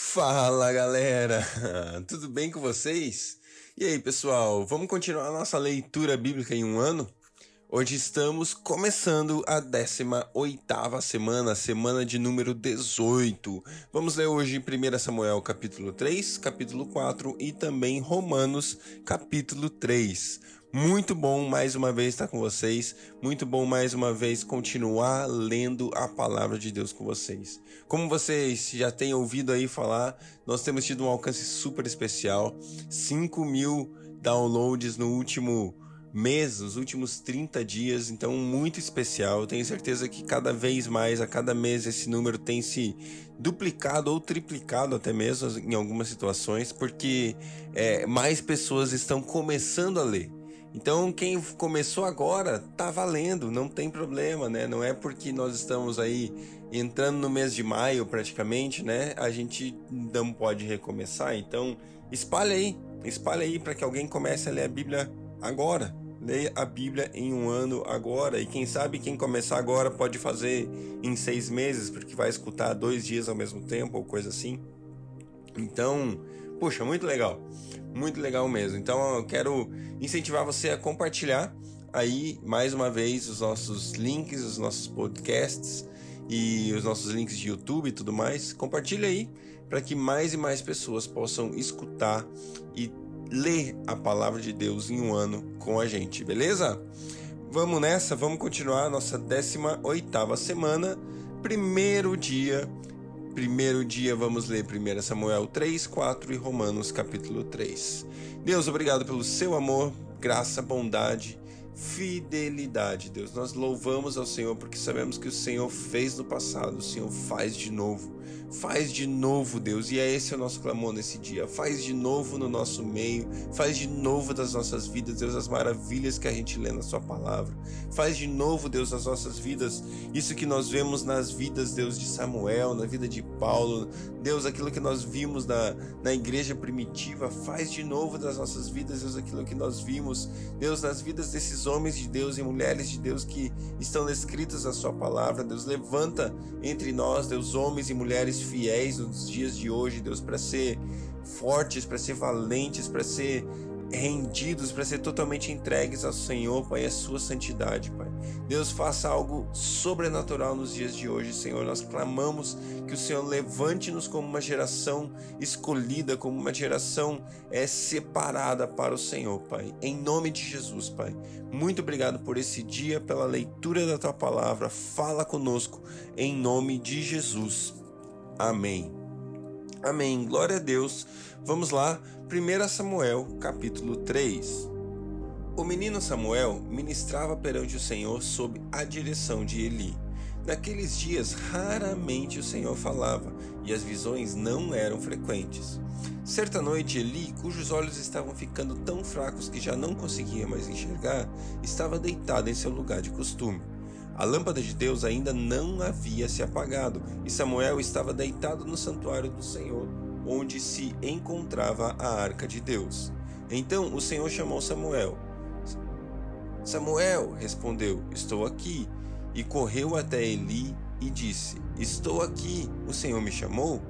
Fala galera, tudo bem com vocês? E aí pessoal, vamos continuar nossa leitura bíblica em um ano? Hoje estamos começando a 18ª semana, semana de número 18. Vamos ler hoje 1 Samuel capítulo 3, capítulo 4 e também Romanos capítulo 3. Muito bom mais uma vez estar com vocês, muito bom mais uma vez continuar lendo a palavra de Deus com vocês. Como vocês já têm ouvido aí falar, nós temos tido um alcance super especial, 5 mil downloads no último mês, os últimos 30 dias, então muito especial. tenho certeza que cada vez mais, a cada mês, esse número tem se duplicado ou triplicado até mesmo em algumas situações, porque é, mais pessoas estão começando a ler. Então, quem começou agora tá valendo, não tem problema, né? Não é porque nós estamos aí entrando no mês de maio praticamente, né? A gente não pode recomeçar. Então, espalha aí, espalha aí para que alguém comece a ler a Bíblia agora. Leia a Bíblia em um ano agora. E quem sabe quem começar agora pode fazer em seis meses, porque vai escutar dois dias ao mesmo tempo ou coisa assim. Então, puxa, muito legal. Muito legal mesmo. Então eu quero incentivar você a compartilhar aí mais uma vez os nossos links, os nossos podcasts e os nossos links de YouTube e tudo mais. Compartilha aí para que mais e mais pessoas possam escutar e ler a palavra de Deus em um ano com a gente, beleza? Vamos nessa, vamos continuar a nossa 18 oitava semana, primeiro dia. Primeiro dia vamos ler 1 Samuel 3, 4 e Romanos capítulo 3. Deus, obrigado pelo seu amor, graça, bondade fidelidade, Deus. Nós louvamos ao Senhor porque sabemos que o Senhor fez no passado, o Senhor faz de novo. Faz de novo, Deus, e é esse o nosso clamor nesse dia. Faz de novo no nosso meio, faz de novo das nossas vidas, Deus, as maravilhas que a gente lê na Sua palavra. Faz de novo, Deus, nas nossas vidas, isso que nós vemos nas vidas, Deus, de Samuel, na vida de Paulo, Deus, aquilo que nós vimos na, na igreja primitiva. Faz de novo das nossas vidas, Deus, aquilo que nós vimos, Deus, nas vidas desses homens de Deus e mulheres de Deus que estão descritos na Sua palavra. Deus, levanta entre nós, Deus, homens e mulheres fiéis nos dias de hoje, Deus, para ser fortes, para ser valentes, para ser rendidos, para ser totalmente entregues ao Senhor, Pai, a sua santidade, Pai. Deus, faça algo sobrenatural nos dias de hoje, Senhor. Nós clamamos que o Senhor levante-nos como uma geração escolhida, como uma geração é, separada para o Senhor, Pai. Em nome de Jesus, Pai. Muito obrigado por esse dia, pela leitura da tua palavra. Fala conosco, em nome de Jesus. Amém. Amém. Glória a Deus. Vamos lá, 1 Samuel, capítulo 3. O menino Samuel ministrava perante o Senhor sob a direção de Eli. Naqueles dias, raramente o Senhor falava, e as visões não eram frequentes. Certa noite, Eli, cujos olhos estavam ficando tão fracos que já não conseguia mais enxergar, estava deitado em seu lugar de costume. A lâmpada de Deus ainda não havia se apagado, e Samuel estava deitado no santuário do Senhor, onde se encontrava a arca de Deus. Então o Senhor chamou Samuel. Samuel respondeu: Estou aqui. E correu até Eli e disse: Estou aqui, o Senhor me chamou?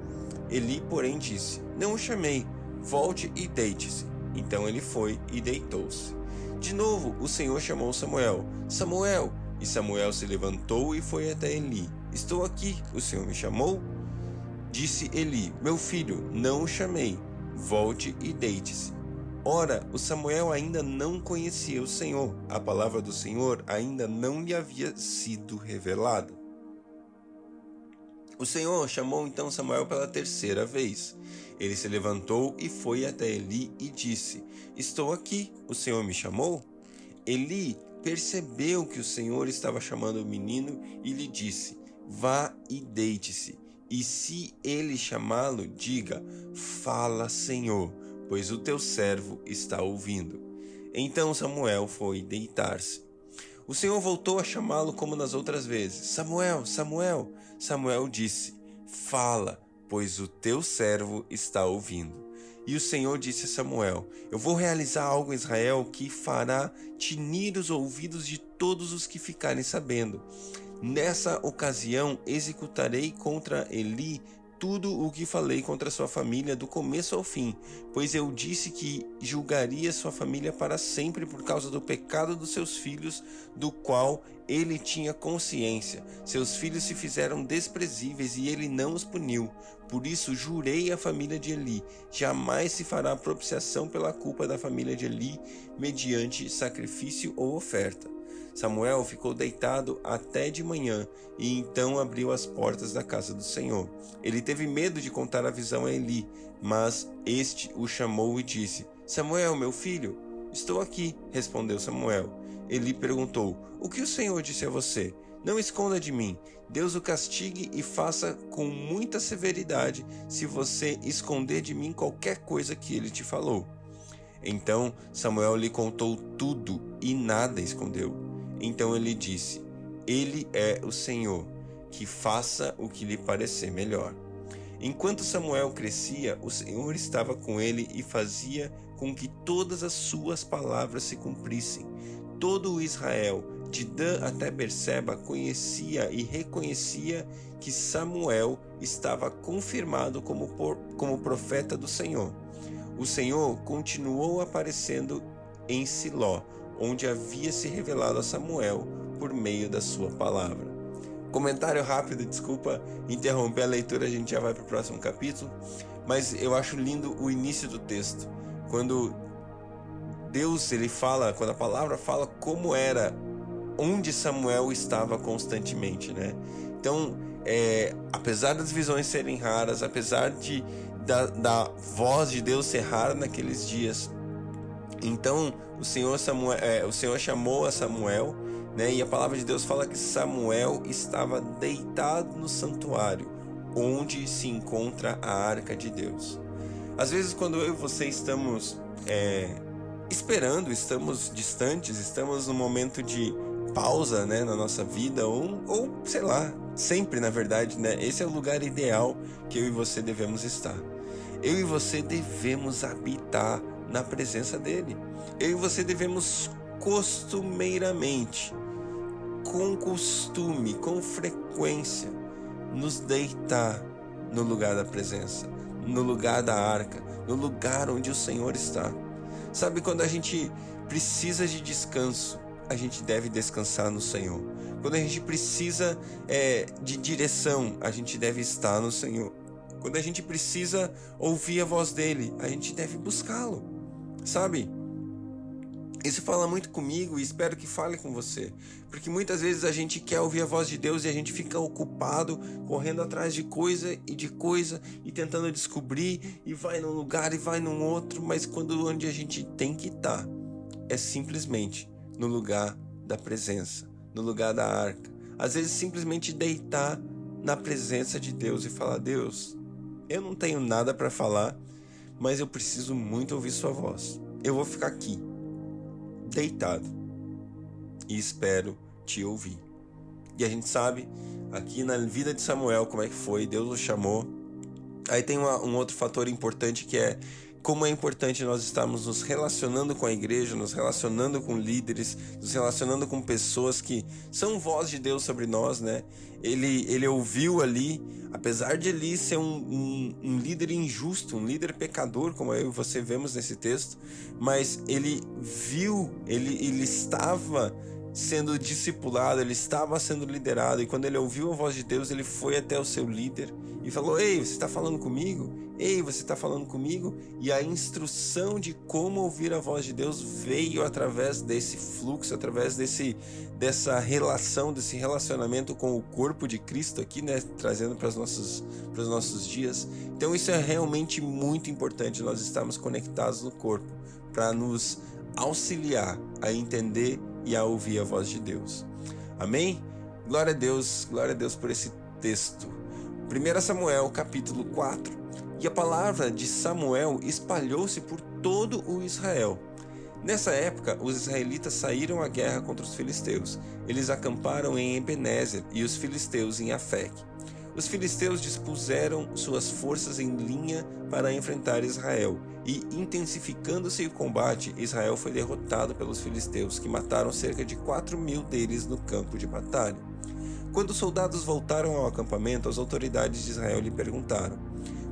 Eli, porém, disse: Não o chamei, volte e deite-se. Então ele foi e deitou-se. De novo o Senhor chamou Samuel: Samuel! E Samuel se levantou e foi até Eli. Estou aqui, o Senhor me chamou? Disse Eli: Meu filho, não o chamei. Volte e deite-se. Ora, o Samuel ainda não conhecia o Senhor, a palavra do Senhor ainda não lhe havia sido revelada. O Senhor chamou então Samuel pela terceira vez. Ele se levantou e foi até Eli e disse: Estou aqui, o Senhor me chamou? Eli percebeu que o Senhor estava chamando o menino e lhe disse: Vá e deite-se. E se ele chamá-lo, diga: Fala, Senhor, pois o teu servo está ouvindo. Então Samuel foi deitar-se. O Senhor voltou a chamá-lo como nas outras vezes: Samuel, Samuel. Samuel disse: Fala, pois o teu servo está ouvindo. E o Senhor disse a Samuel: Eu vou realizar algo em Israel que fará tinir os ouvidos de todos os que ficarem sabendo. Nessa ocasião executarei contra Eli tudo o que falei contra sua família do começo ao fim, pois eu disse que julgaria sua família para sempre por causa do pecado dos seus filhos, do qual ele tinha consciência. Seus filhos se fizeram desprezíveis e ele não os puniu. Por isso jurei à família de Eli: jamais se fará propiciação pela culpa da família de Eli, mediante sacrifício ou oferta. Samuel ficou deitado até de manhã e então abriu as portas da casa do Senhor. Ele teve medo de contar a visão a Eli, mas este o chamou e disse: Samuel, meu filho, estou aqui, respondeu Samuel. Eli perguntou: O que o Senhor disse a você? Não esconda de mim. Deus o castigue e faça com muita severidade se você esconder de mim qualquer coisa que ele te falou. Então Samuel lhe contou tudo e nada escondeu. Então ele disse: Ele é o Senhor, que faça o que lhe parecer melhor. Enquanto Samuel crescia, o Senhor estava com ele e fazia com que todas as suas palavras se cumprissem. Todo o Israel, de Dan até Berseba, conhecia e reconhecia que Samuel estava confirmado como, por, como profeta do Senhor. O Senhor continuou aparecendo em Siló, onde havia se revelado a Samuel por meio da sua palavra. Comentário rápido, desculpa interromper a leitura, a gente já vai para o próximo capítulo, mas eu acho lindo o início do texto, quando Deus ele fala, quando a palavra fala como era, onde Samuel estava constantemente, né? Então, é, apesar das visões serem raras, apesar de da, da voz de Deus ser rara naqueles dias, então o Senhor, Samuel, é, o Senhor chamou a Samuel, né? E a palavra de Deus fala que Samuel estava deitado no santuário, onde se encontra a arca de Deus. Às vezes, quando eu e você estamos é, esperando, estamos distantes, estamos num momento de pausa, né, na nossa vida, ou, ou sei lá, sempre na verdade, né? Esse é o lugar ideal que eu e você devemos estar. Eu e você devemos habitar na presença dele. Eu e você devemos costumeiramente, com costume, com frequência, nos deitar no lugar da presença, no lugar da arca, no lugar onde o Senhor está. Sabe quando a gente precisa de descanso, a gente deve descansar no Senhor. Quando a gente precisa é, de direção, a gente deve estar no Senhor. Quando a gente precisa ouvir a voz dele, a gente deve buscá-lo. Sabe? Isso fala muito comigo e espero que fale com você. Porque muitas vezes a gente quer ouvir a voz de Deus e a gente fica ocupado, correndo atrás de coisa e de coisa e tentando descobrir e vai num lugar e vai num outro, mas quando onde a gente tem que estar tá, é simplesmente no lugar da presença, no lugar da arca. Às vezes simplesmente deitar na presença de Deus e falar: "Deus, eu não tenho nada para falar, mas eu preciso muito ouvir sua voz. Eu vou ficar aqui, deitado, e espero te ouvir. E a gente sabe aqui na vida de Samuel como é que foi, Deus o chamou. Aí tem uma, um outro fator importante que é como é importante nós estarmos nos relacionando com a igreja, nos relacionando com líderes, nos relacionando com pessoas que são voz de Deus sobre nós, né? Ele, ele ouviu ali, apesar de ele ser um, um, um líder injusto, um líder pecador, como eu e você vemos nesse texto, mas ele viu, ele, ele estava sendo discipulado, ele estava sendo liderado, e quando ele ouviu a voz de Deus, ele foi até o seu líder e falou: Ei, você está falando comigo? Ei, você está falando comigo? E a instrução de como ouvir a voz de Deus veio através desse fluxo, através desse, dessa relação, desse relacionamento com o corpo de Cristo aqui, né? Trazendo para os nossos, para os nossos dias. Então, isso é realmente muito importante, nós estarmos conectados no corpo, para nos auxiliar a entender e a ouvir a voz de Deus. Amém? Glória a Deus, glória a Deus por esse texto. 1 Samuel capítulo 4. E a palavra de Samuel espalhou-se por todo o Israel. Nessa época, os israelitas saíram à guerra contra os filisteus. Eles acamparam em Ebenezer e os filisteus em Afec. Os filisteus dispuseram suas forças em linha para enfrentar Israel, e intensificando-se o combate, Israel foi derrotado pelos filisteus, que mataram cerca de quatro mil deles no campo de batalha. Quando os soldados voltaram ao acampamento, as autoridades de Israel lhe perguntaram: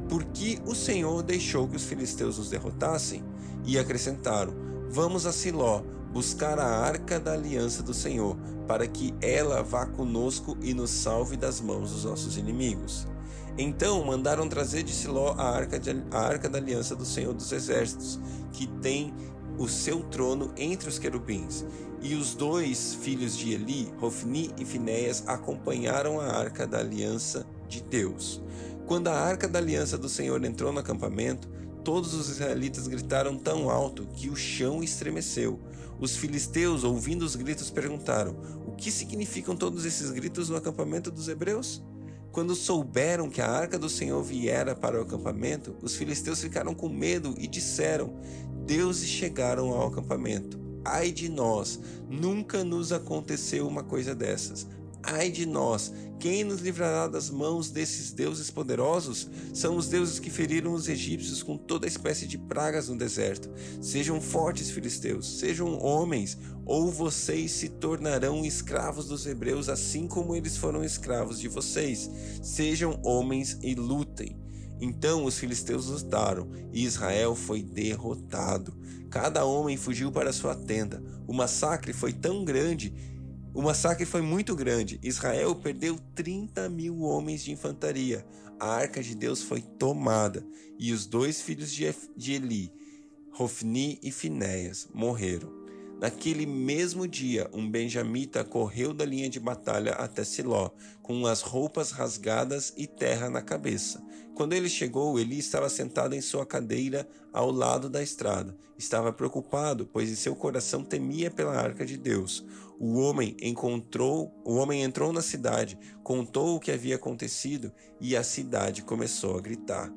Por que o Senhor deixou que os filisteus nos derrotassem? E acrescentaram: Vamos a Siló buscar a arca da aliança do Senhor, para que ela vá conosco e nos salve das mãos dos nossos inimigos. Então mandaram trazer de Siló a arca, de, a arca da aliança do Senhor dos Exércitos, que tem o seu trono entre os querubins. E os dois filhos de Eli, Rofni e Finéias, acompanharam a arca da aliança de Deus. Quando a arca da aliança do Senhor entrou no acampamento, todos os israelitas gritaram tão alto que o chão estremeceu. Os filisteus, ouvindo os gritos, perguntaram: O que significam todos esses gritos no acampamento dos hebreus? Quando souberam que a arca do Senhor viera para o acampamento, os filisteus ficaram com medo e disseram: Deuses chegaram ao acampamento. Ai de nós, nunca nos aconteceu uma coisa dessas. Ai de nós, quem nos livrará das mãos desses deuses poderosos? São os deuses que feriram os egípcios com toda espécie de pragas no deserto. Sejam fortes, filisteus, sejam homens, ou vocês se tornarão escravos dos hebreus, assim como eles foram escravos de vocês. Sejam homens e lutem. Então os filisteus lutaram e Israel foi derrotado. Cada homem fugiu para sua tenda. O massacre foi tão grande o massacre foi muito grande. Israel perdeu 30 mil homens de infantaria. A arca de Deus foi tomada e os dois filhos de Eli, Rofni e Finéias, morreram. Naquele mesmo dia, um benjamita correu da linha de batalha até Siló, com as roupas rasgadas e terra na cabeça. Quando ele chegou, Eli estava sentado em sua cadeira ao lado da estrada. Estava preocupado, pois em seu coração temia pela arca de Deus. O homem encontrou, o homem entrou na cidade, contou o que havia acontecido e a cidade começou a gritar.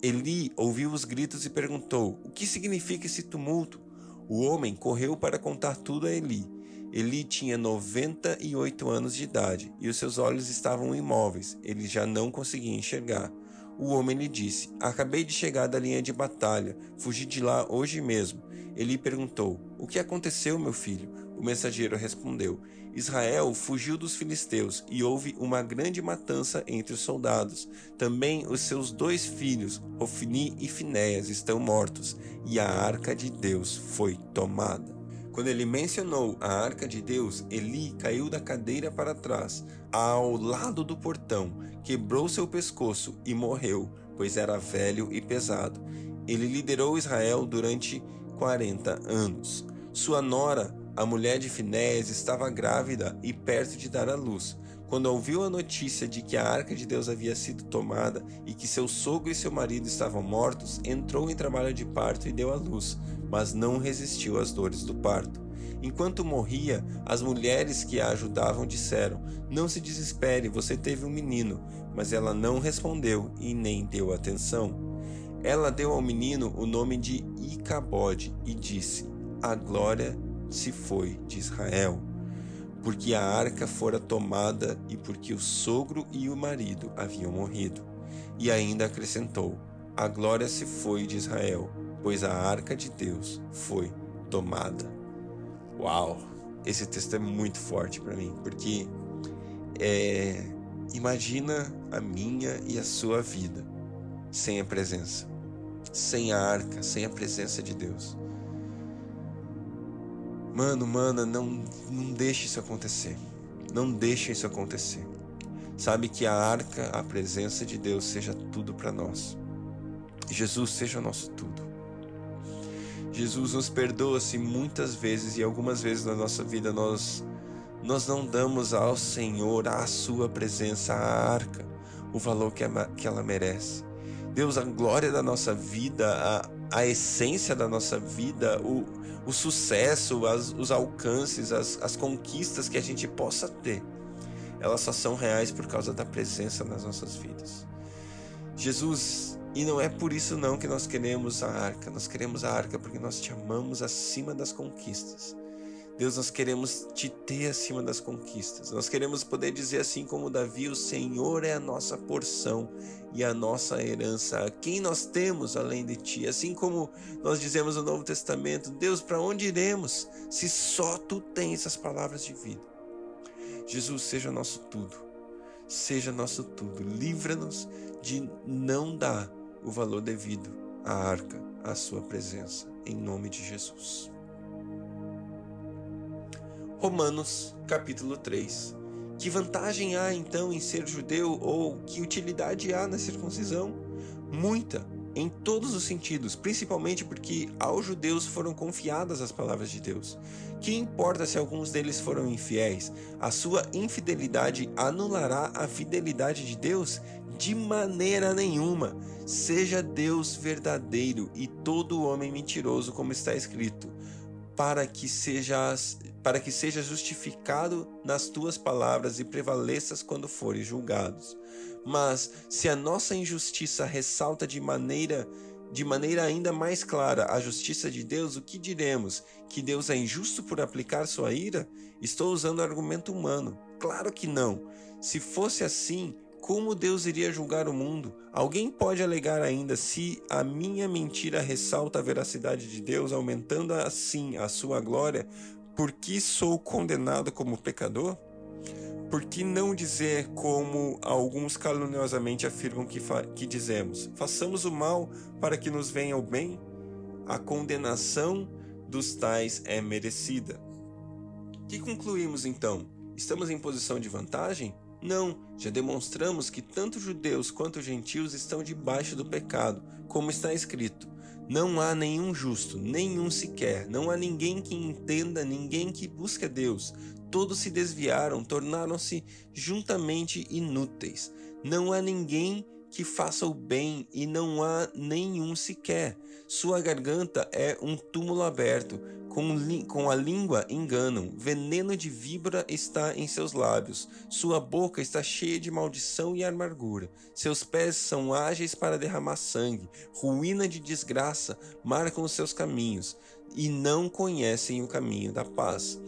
Eli ouviu os gritos e perguntou: O que significa esse tumulto? O homem correu para contar tudo a Eli. Eli tinha 98 anos de idade e os seus olhos estavam imóveis, ele já não conseguia enxergar. O homem lhe disse: Acabei de chegar da linha de batalha, fugi de lá hoje mesmo. Eli perguntou: O que aconteceu, meu filho? O mensageiro respondeu: Israel fugiu dos filisteus e houve uma grande matança entre os soldados. Também os seus dois filhos, Ofni e Finéias, estão mortos, e a arca de Deus foi tomada. Quando ele mencionou a arca de Deus, Eli caiu da cadeira para trás, ao lado do portão, quebrou seu pescoço e morreu, pois era velho e pesado. Ele liderou Israel durante 40 anos. Sua nora, a mulher de Finéias estava grávida e perto de dar à luz. Quando ouviu a notícia de que a arca de Deus havia sido tomada e que seu sogro e seu marido estavam mortos, entrou em trabalho de parto e deu à luz, mas não resistiu às dores do parto. Enquanto morria, as mulheres que a ajudavam disseram: Não se desespere, você teve um menino. Mas ela não respondeu e nem deu atenção. Ela deu ao menino o nome de Icabode e disse: A glória se foi de Israel, porque a arca fora tomada e porque o sogro e o marido haviam morrido. E ainda acrescentou: A glória se foi de Israel, pois a arca de Deus foi tomada. Uau! Esse texto é muito forte para mim, porque é, imagina a minha e a sua vida sem a presença, sem a arca, sem a presença de Deus. Mano, mana, não, não deixe isso acontecer. Não deixe isso acontecer. Sabe que a arca, a presença de Deus seja tudo para nós. Jesus seja o nosso tudo. Jesus nos perdoa se muitas vezes e algumas vezes na nossa vida nós nós não damos ao Senhor, à sua presença, à arca, o valor que ela merece. Deus, a glória da nossa vida, a, a essência da nossa vida, o, o sucesso, as, os alcances, as, as conquistas que a gente possa ter, elas só são reais por causa da presença nas nossas vidas. Jesus, e não é por isso não que nós queremos a arca, nós queremos a arca porque nós te amamos acima das conquistas. Deus, nós queremos te ter acima das conquistas. Nós queremos poder dizer assim como Davi: o Senhor é a nossa porção e a nossa herança. Quem nós temos além de ti? Assim como nós dizemos no Novo Testamento: Deus, para onde iremos se só tu tens as palavras de vida? Jesus, seja nosso tudo. Seja nosso tudo. Livra-nos de não dar o valor devido à arca, à sua presença, em nome de Jesus. Romanos, capítulo 3. Que vantagem há então em ser judeu ou que utilidade há na circuncisão? Muita, em todos os sentidos, principalmente porque aos judeus foram confiadas as palavras de Deus. Que importa se alguns deles foram infiéis? A sua infidelidade anulará a fidelidade de Deus? De maneira nenhuma. Seja Deus verdadeiro e todo homem mentiroso, como está escrito, para que sejas para que seja justificado nas tuas palavras e prevaleças quando fores julgados. Mas se a nossa injustiça ressalta de maneira de maneira ainda mais clara a justiça de Deus, o que diremos? Que Deus é injusto por aplicar sua ira? Estou usando argumento humano. Claro que não. Se fosse assim, como Deus iria julgar o mundo? Alguém pode alegar ainda se a minha mentira ressalta a veracidade de Deus, aumentando assim a sua glória? Por que sou condenado como pecador? Por que não dizer como alguns caluniosamente afirmam que, que dizemos? Façamos o mal para que nos venha o bem? A condenação dos tais é merecida. Que concluímos então? Estamos em posição de vantagem? Não, já demonstramos que tanto judeus quanto gentios estão debaixo do pecado, como está escrito: não há nenhum justo, nenhum sequer. Não há ninguém que entenda, ninguém que busque a Deus. Todos se desviaram, tornaram-se juntamente inúteis. Não há ninguém que faça o bem e não há nenhum sequer. Sua garganta é um túmulo aberto, com, com a língua enganam, veneno de víbora está em seus lábios, sua boca está cheia de maldição e amargura, seus pés são ágeis para derramar sangue, ruína de desgraça marcam os seus caminhos, e não conhecem o caminho da paz.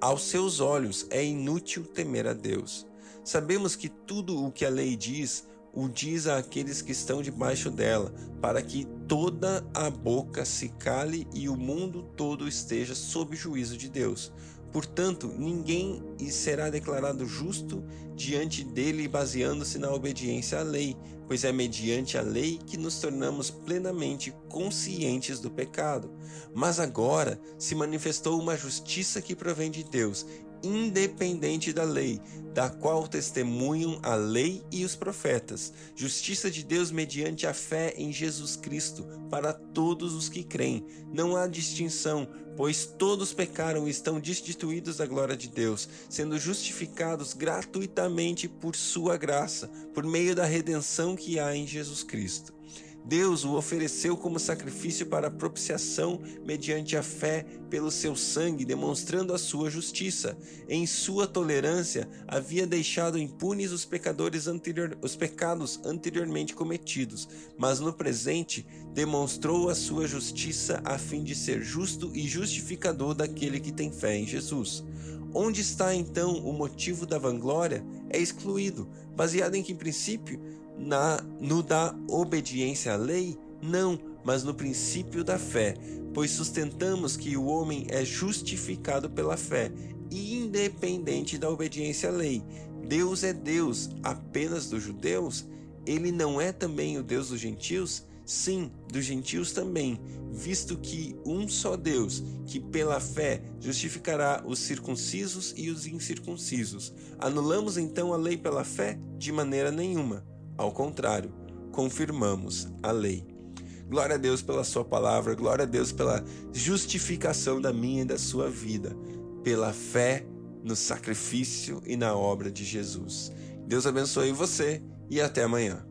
Aos seus olhos é inútil temer a Deus. Sabemos que tudo o que a lei diz o diz àqueles que estão debaixo dela, para que toda a boca se cale e o mundo todo esteja sob juízo de Deus. Portanto, ninguém será declarado justo diante dele baseando-se na obediência à lei, pois é mediante a lei que nos tornamos plenamente conscientes do pecado. Mas agora se manifestou uma justiça que provém de Deus, independente da lei, da qual testemunham a lei e os profetas, justiça de Deus mediante a fé em Jesus Cristo para todos os que creem. Não há distinção, pois todos pecaram e estão destituídos da glória de Deus, sendo justificados gratuitamente por sua graça, por meio da redenção que há em Jesus Cristo. Deus o ofereceu como sacrifício para propiciação mediante a fé pelo seu sangue, demonstrando a sua justiça. Em sua tolerância, havia deixado impunes os pecadores anterior, os pecados anteriormente cometidos, mas no presente demonstrou a sua justiça a fim de ser justo e justificador daquele que tem fé em Jesus. Onde está então o motivo da vanglória? É excluído, baseado em que princípio? Na, no da obediência à lei? Não, mas no princípio da fé, pois sustentamos que o homem é justificado pela fé, independente da obediência à lei. Deus é Deus apenas dos judeus? Ele não é também o Deus dos gentios? Sim, dos gentios também, visto que um só Deus, que pela fé justificará os circuncisos e os incircuncisos. Anulamos então a lei pela fé? De maneira nenhuma. Ao contrário, confirmamos a lei. Glória a Deus pela Sua palavra, glória a Deus pela justificação da minha e da sua vida, pela fé no sacrifício e na obra de Jesus. Deus abençoe você e até amanhã.